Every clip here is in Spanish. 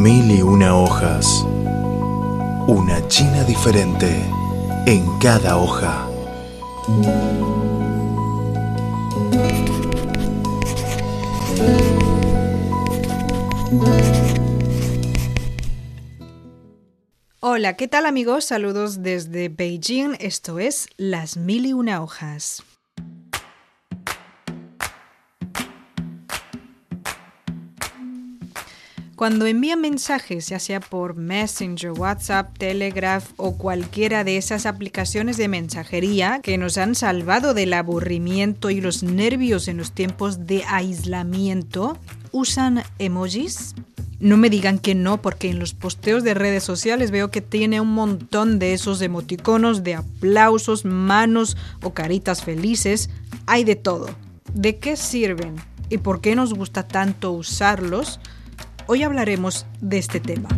Mil y una hojas. Una China diferente en cada hoja. Hola, ¿qué tal amigos? Saludos desde Beijing. Esto es Las Mil y Una Hojas. Cuando envían mensajes, ya sea por Messenger, WhatsApp, Telegraph o cualquiera de esas aplicaciones de mensajería que nos han salvado del aburrimiento y los nervios en los tiempos de aislamiento, ¿usan emojis? No me digan que no, porque en los posteos de redes sociales veo que tiene un montón de esos emoticonos de aplausos, manos o caritas felices. Hay de todo. ¿De qué sirven? ¿Y por qué nos gusta tanto usarlos? Hoy hablaremos de este tema.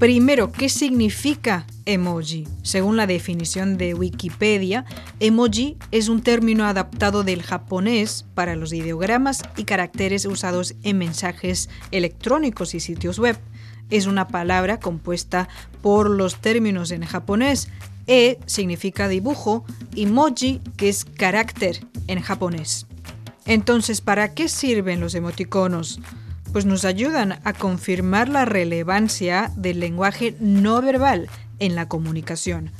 Primero, ¿qué significa emoji? Según la definición de Wikipedia, emoji es un término adaptado del japonés para los ideogramas y caracteres usados en mensajes electrónicos y sitios web. Es una palabra compuesta por los términos en japonés e significa dibujo y moji, que es carácter en japonés. Entonces, ¿para qué sirven los emoticonos? Pues nos ayudan a confirmar la relevancia del lenguaje no verbal en la comunicación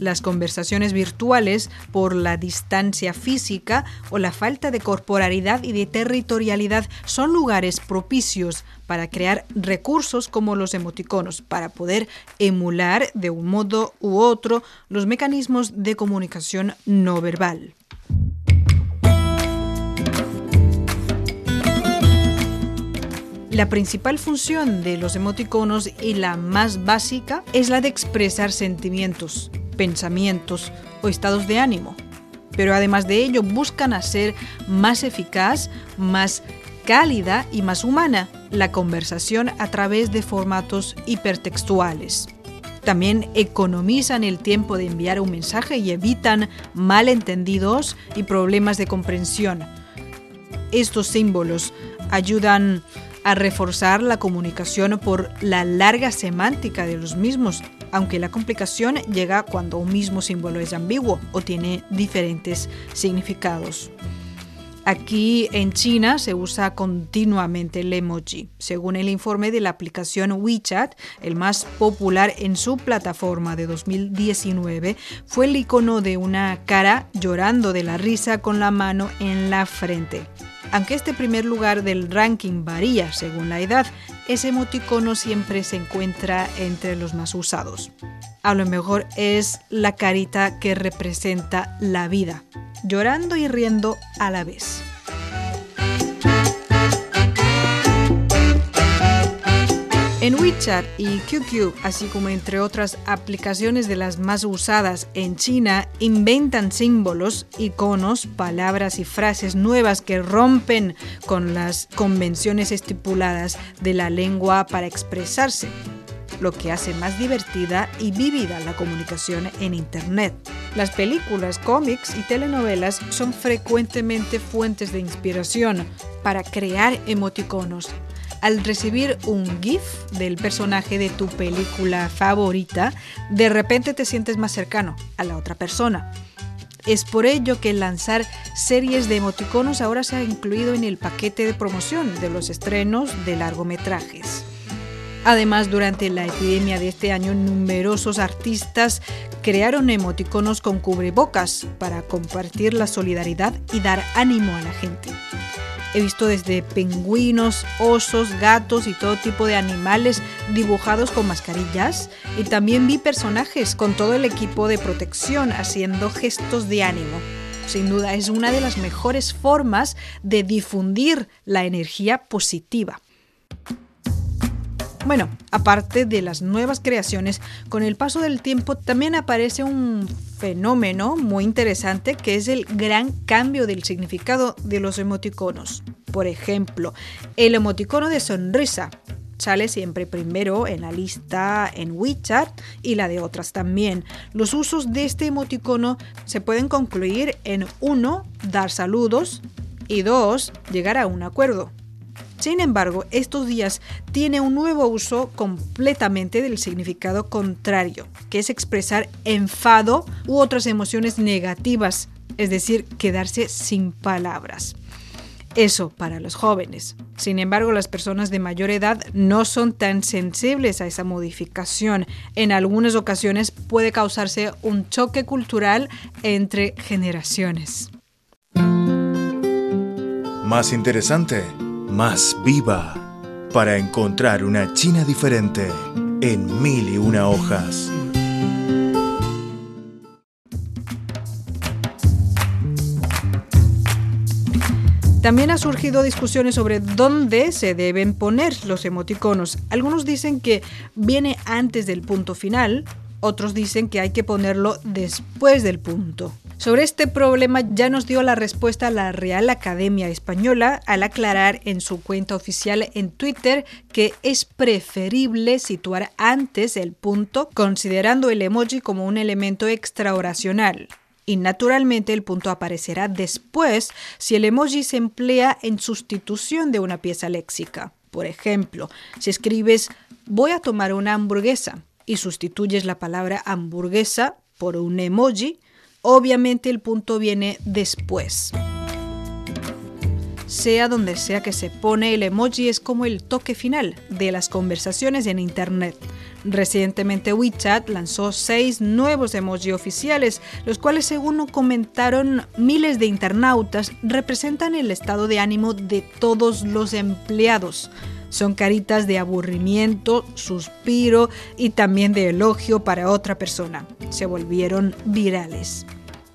las conversaciones virtuales por la distancia física o la falta de corporalidad y de territorialidad son lugares propicios para crear recursos como los emoticonos, para poder emular de un modo u otro los mecanismos de comunicación no verbal. La principal función de los emoticonos y la más básica es la de expresar sentimientos, pensamientos o estados de ánimo. Pero además de ello buscan hacer más eficaz, más cálida y más humana la conversación a través de formatos hipertextuales. También economizan el tiempo de enviar un mensaje y evitan malentendidos y problemas de comprensión. Estos símbolos ayudan a reforzar la comunicación por la larga semántica de los mismos aunque la complicación llega cuando un mismo símbolo es ambiguo o tiene diferentes significados. Aquí en China se usa continuamente el emoji. Según el informe de la aplicación WeChat, el más popular en su plataforma de 2019 fue el icono de una cara llorando de la risa con la mano en la frente. Aunque este primer lugar del ranking varía según la edad, ese emoticono siempre se encuentra entre los más usados. A lo mejor es la carita que representa la vida, llorando y riendo a la vez. En WeChat y QQ, así como entre otras aplicaciones de las más usadas en China, inventan símbolos, iconos, palabras y frases nuevas que rompen con las convenciones estipuladas de la lengua para expresarse, lo que hace más divertida y vívida la comunicación en Internet. Las películas, cómics y telenovelas son frecuentemente fuentes de inspiración para crear emoticonos al recibir un GIF del personaje de tu película favorita, de repente te sientes más cercano a la otra persona. Es por ello que lanzar series de emoticonos ahora se ha incluido en el paquete de promoción de los estrenos de largometrajes. Además, durante la epidemia de este año, numerosos artistas crearon emoticonos con cubrebocas para compartir la solidaridad y dar ánimo a la gente. He visto desde pingüinos, osos, gatos y todo tipo de animales dibujados con mascarillas. Y también vi personajes con todo el equipo de protección haciendo gestos de ánimo. Sin duda es una de las mejores formas de difundir la energía positiva. Bueno, aparte de las nuevas creaciones, con el paso del tiempo también aparece un fenómeno muy interesante que es el gran cambio del significado de los emoticonos. Por ejemplo, el emoticono de sonrisa sale siempre primero en la lista en WeChat y la de otras también. Los usos de este emoticono se pueden concluir en uno, dar saludos, Y dos, llegar a un acuerdo. Sin embargo, estos días tiene un nuevo uso completamente del significado contrario, que es expresar enfado u otras emociones negativas, es decir, quedarse sin palabras. Eso para los jóvenes. Sin embargo, las personas de mayor edad no son tan sensibles a esa modificación. En algunas ocasiones puede causarse un choque cultural entre generaciones. Más interesante más viva para encontrar una China diferente en mil y una hojas. También ha surgido discusiones sobre dónde se deben poner los emoticonos. Algunos dicen que viene antes del punto final, otros dicen que hay que ponerlo después del punto. Sobre este problema ya nos dio la respuesta la Real Academia Española al aclarar en su cuenta oficial en Twitter que es preferible situar antes el punto considerando el emoji como un elemento extraoracional. Y naturalmente el punto aparecerá después si el emoji se emplea en sustitución de una pieza léxica. Por ejemplo, si escribes voy a tomar una hamburguesa y sustituyes la palabra hamburguesa por un emoji, Obviamente el punto viene después. Sea donde sea que se pone, el emoji es como el toque final de las conversaciones en Internet. Recientemente WeChat lanzó seis nuevos emoji oficiales, los cuales según comentaron miles de internautas representan el estado de ánimo de todos los empleados. Son caritas de aburrimiento, suspiro y también de elogio para otra persona. Se volvieron virales.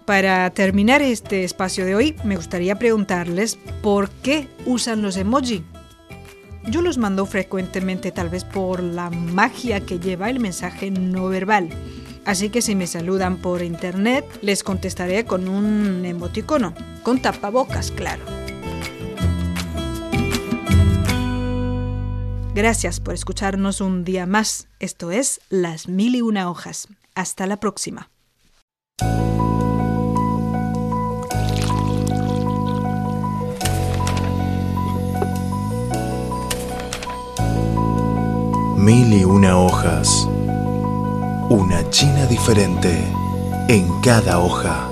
Para terminar este espacio de hoy, me gustaría preguntarles por qué usan los emoji. Yo los mando frecuentemente tal vez por la magia que lleva el mensaje no verbal. Así que si me saludan por internet, les contestaré con un emoticono, con tapabocas, claro. Gracias por escucharnos un día más. Esto es Las Mil y Una Hojas. Hasta la próxima. Mil y una hojas. Una China diferente en cada hoja.